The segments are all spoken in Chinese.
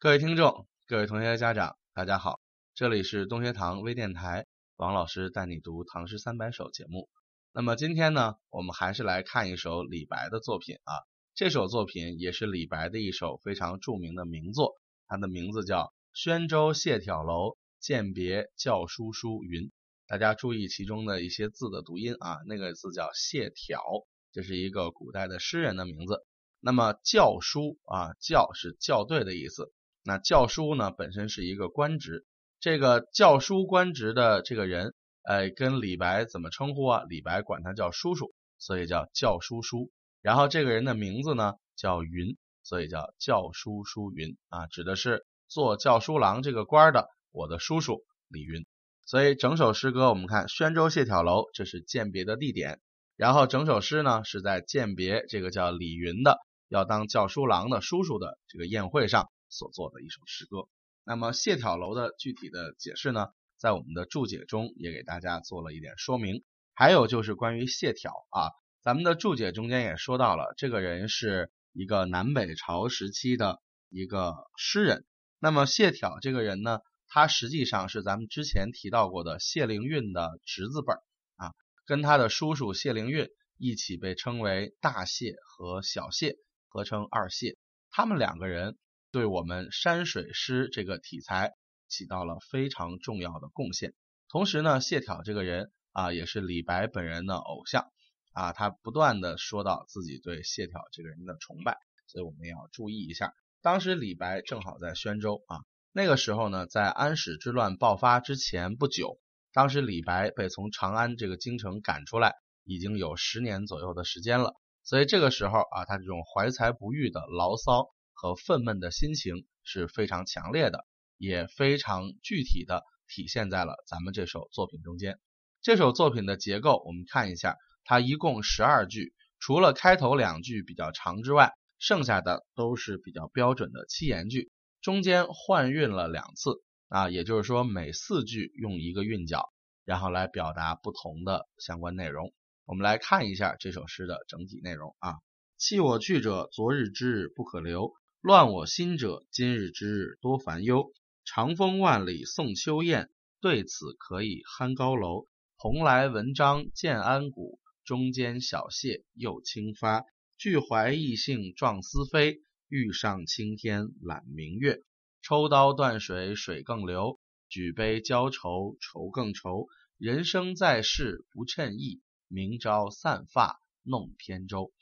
各位听众、各位同学、家长，大家好，这里是东学堂微电台，王老师带你读《唐诗三百首》节目。那么今天呢，我们还是来看一首李白的作品啊。这首作品也是李白的一首非常著名的名作，它的名字叫《宣州谢眺楼饯别校书书云》。大家注意其中的一些字的读音啊，那个字叫谢眺，这是一个古代的诗人的名字。那么校书啊，校是校对的意思。那教书呢，本身是一个官职，这个教书官职的这个人，呃，跟李白怎么称呼啊？李白管他叫叔叔，所以叫教书叔。然后这个人的名字呢叫云，所以叫教书叔云啊，指的是做教书郎这个官的我的叔叔李云。所以整首诗歌我们看宣州谢眺楼，这是饯别的地点。然后整首诗呢是在饯别这个叫李云的要当教书郎的叔叔的这个宴会上。所做的一首诗歌。那么谢眺楼的具体的解释呢，在我们的注解中也给大家做了一点说明。还有就是关于谢眺啊，咱们的注解中间也说到了，这个人是一个南北朝时期的一个诗人。那么谢眺这个人呢，他实际上是咱们之前提到过的谢灵运的侄子辈儿啊，跟他的叔叔谢灵运一起被称为大谢和小谢，合称二谢。他们两个人。对我们山水诗这个题材起到了非常重要的贡献。同时呢，谢眺这个人啊，也是李白本人的偶像啊，他不断的说到自己对谢眺这个人的崇拜，所以我们也要注意一下。当时李白正好在宣州啊，那个时候呢，在安史之乱爆发之前不久，当时李白被从长安这个京城赶出来，已经有十年左右的时间了，所以这个时候啊，他这种怀才不遇的牢骚。和愤懑的心情是非常强烈的，也非常具体的体现在了咱们这首作品中间。这首作品的结构，我们看一下，它一共十二句，除了开头两句比较长之外，剩下的都是比较标准的七言句，中间换韵了两次啊，也就是说每四句用一个韵脚，然后来表达不同的相关内容。我们来看一下这首诗的整体内容啊，弃我去者，昨日之日不可留。乱我心者，今日之日多烦忧。长风万里送秋雁，对此可以酣高楼。蓬莱文章建安骨，中间小谢又清发。俱怀逸兴壮思飞，欲上青天揽明月。抽刀断水水更流，举杯浇愁愁更愁。人生在世不称意，明朝散发弄扁舟。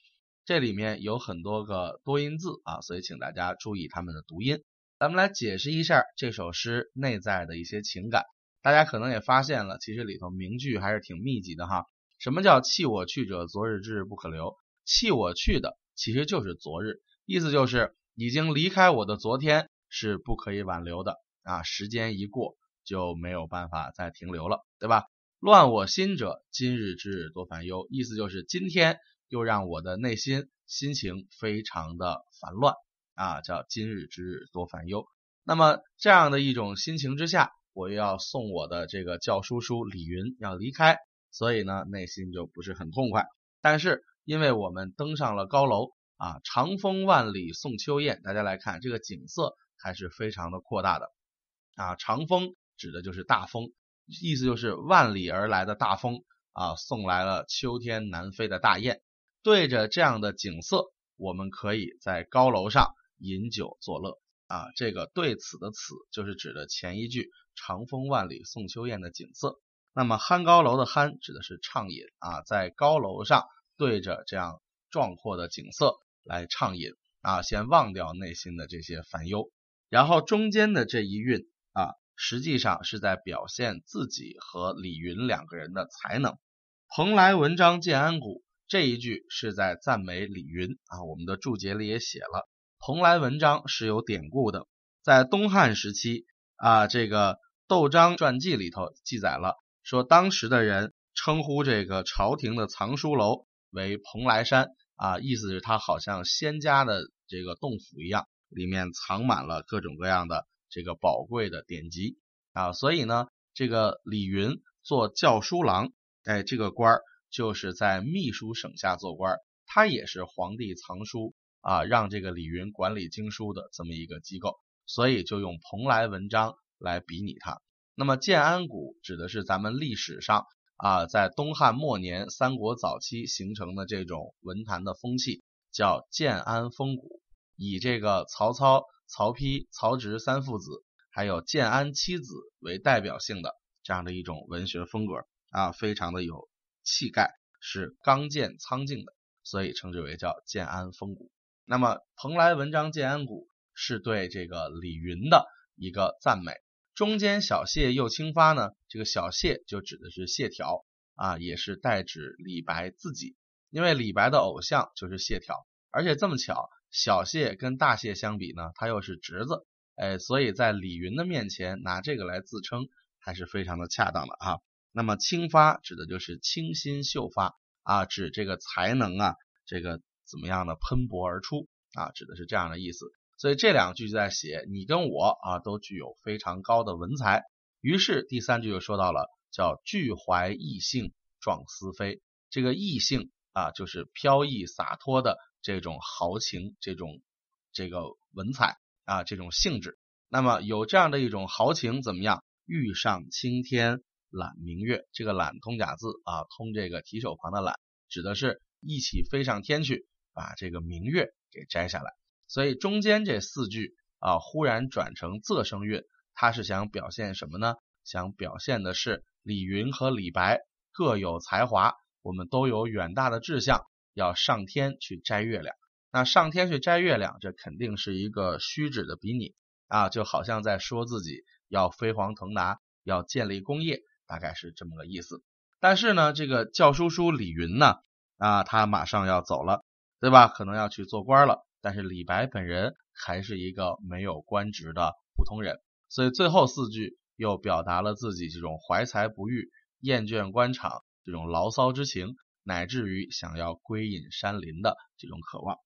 这里面有很多个多音字啊，所以请大家注意它们的读音。咱们来解释一下这首诗内在的一些情感。大家可能也发现了，其实里头名句还是挺密集的哈。什么叫弃我去者，昨日之日不可留？弃我去的其实就是昨日，意思就是已经离开我的昨天是不可以挽留的啊。时间一过就没有办法再停留了，对吧？乱我心者，今日之日多烦忧，意思就是今天。又让我的内心心情非常的烦乱啊，叫今日之日多烦忧。那么这样的一种心情之下，我又要送我的这个教书叔李云要离开，所以呢内心就不是很痛快。但是因为我们登上了高楼啊，长风万里送秋雁，大家来看这个景色还是非常的扩大的啊。长风指的就是大风，意思就是万里而来的大风啊，送来了秋天南飞的大雁。对着这样的景色，我们可以在高楼上饮酒作乐啊。这个对此的此就是指的前一句“长风万里送秋雁”的景色。那么酣高楼的酣指的是畅饮啊，在高楼上对着这样壮阔的景色来畅饮啊，先忘掉内心的这些烦忧。然后中间的这一韵啊，实际上是在表现自己和李云两个人的才能。蓬莱文章建安骨。这一句是在赞美李云啊，我们的注解里也写了，蓬莱文章是有典故的，在东汉时期啊，这个窦章传记里头记载了，说当时的人称呼这个朝廷的藏书楼为蓬莱山啊，意思是它好像仙家的这个洞府一样，里面藏满了各种各样的这个宝贵的典籍啊，所以呢，这个李云做教书郎，哎，这个官儿。就是在秘书省下做官，他也是皇帝藏书啊，让这个李云管理经书的这么一个机构。所以就用蓬莱文章来比拟它。那么建安骨指的是咱们历史上啊，在东汉末年、三国早期形成的这种文坛的风气，叫建安风骨，以这个曹操、曹丕、曹植三父子，还有建安七子为代表性的这样的一种文学风格啊，非常的有气概，是刚健苍劲的，所以称之为叫建安风骨。那么蓬莱文章建安骨是对这个李云的一个赞美。中间小谢又清发呢？这个小谢就指的是谢条啊，也是代指李白自己，因为李白的偶像就是谢条，而且这么巧，小谢跟大谢相比呢，他又是侄子，哎，所以在李云的面前拿这个来自称，还是非常的恰当的啊。那么清发指的就是清新秀发啊，指这个才能啊，这个怎么样的喷薄而出啊，指的是这样的意思。所以这两句就在写你跟我啊都具有非常高的文采。于是第三句又说到了叫俱怀逸兴壮思飞，这个逸兴啊就是飘逸洒脱的这种豪情，这种这个文采啊这种性质。那么有这样的一种豪情怎么样？欲上青天揽明月，这个揽通假字啊，通这个提手旁的揽，指的是一起飞上天去，把这个明月给摘下来。所以中间这四句啊，忽然转成仄声韵，它是想表现什么呢？想表现的是李云和李白各有才华，我们都有远大的志向，要上天去摘月亮。那上天去摘月亮，这肯定是一个虚指的比拟啊，就好像在说自己要飞黄腾达，要建立功业，大概是这么个意思。但是呢，这个教书叔李云呢，啊，他马上要走了，对吧？可能要去做官了。但是李白本人还是一个没有官职的普通人，所以最后四句又表达了自己这种怀才不遇、厌倦官场这种牢骚之情，乃至于想要归隐山林的这种渴望，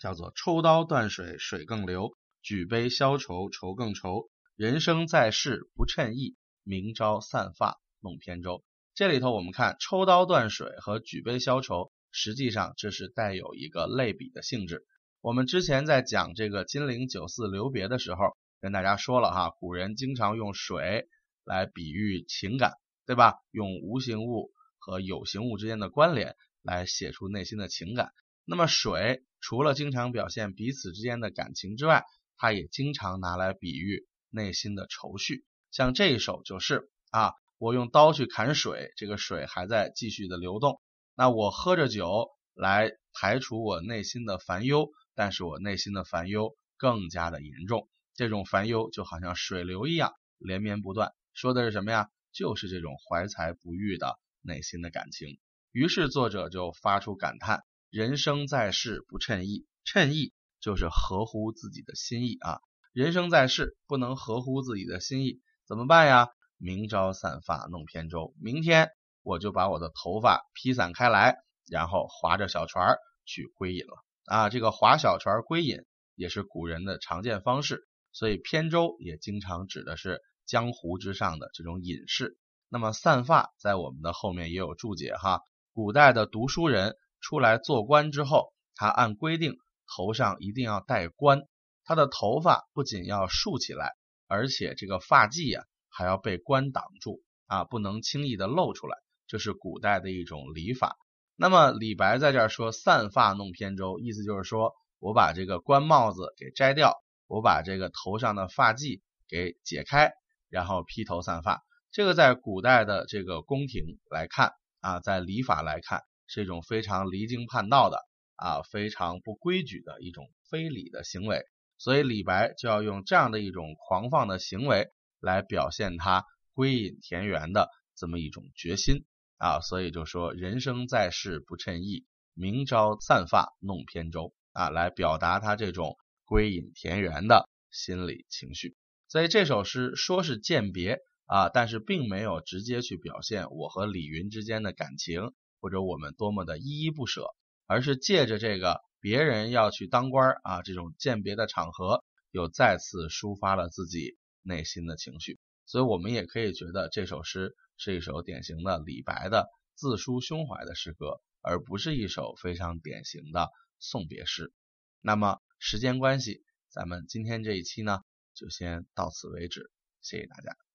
叫做抽刀断水水更流，举杯消愁愁更愁，人生在世不称意，明朝散发弄扁舟。这里头我们看抽刀断水和举杯消愁，实际上这是带有一个类比的性质。我们之前在讲这个金陵酒肆留别的时候，跟大家说了哈，古人经常用水来比喻情感，对吧？用无形物和有形物之间的关联来写出内心的情感。那么水除了经常表现彼此之间的感情之外，它也经常拿来比喻内心的愁绪。像这一首就是啊，我用刀去砍水，这个水还在继续的流动。那我喝着酒来排除我内心的烦忧。但是我内心的烦忧更加的严重，这种烦忧就好像水流一样连绵不断，说的是什么呀？就是这种怀才不遇的内心的感情。于是作者就发出感叹：人生在世不称意，称意就是合乎自己的心意啊。人生在世不能合乎自己的心意，怎么办呀？明朝散发弄扁舟，明天我就把我的头发披散开来，然后划着小船去归隐了。啊，这个划小船归隐也是古人的常见方式，所以扁舟也经常指的是江湖之上的这种隐士。那么散发在我们的后面也有注解哈。古代的读书人出来做官之后，他按规定头上一定要戴冠，他的头发不仅要竖起来，而且这个发髻呀还要被冠挡住啊，不能轻易的露出来，这是古代的一种礼法。那么李白在这儿说“散发弄扁舟”，意思就是说我把这个官帽子给摘掉，我把这个头上的发髻给解开，然后披头散发。这个在古代的这个宫廷来看啊，在礼法来看是一种非常离经叛道的啊，非常不规矩的一种非礼的行为。所以李白就要用这样的一种狂放的行为来表现他归隐田园的这么一种决心。啊，所以就说人生在世不称意，明朝散发弄扁舟啊，来表达他这种归隐田园的心理情绪。所以这首诗说是饯别啊，但是并没有直接去表现我和李云之间的感情，或者我们多么的依依不舍，而是借着这个别人要去当官啊这种饯别的场合，又再次抒发了自己内心的情绪。所以我们也可以觉得这首诗。是一首典型的李白的自抒胸怀的诗歌，而不是一首非常典型的送别诗。那么时间关系，咱们今天这一期呢就先到此为止，谢谢大家。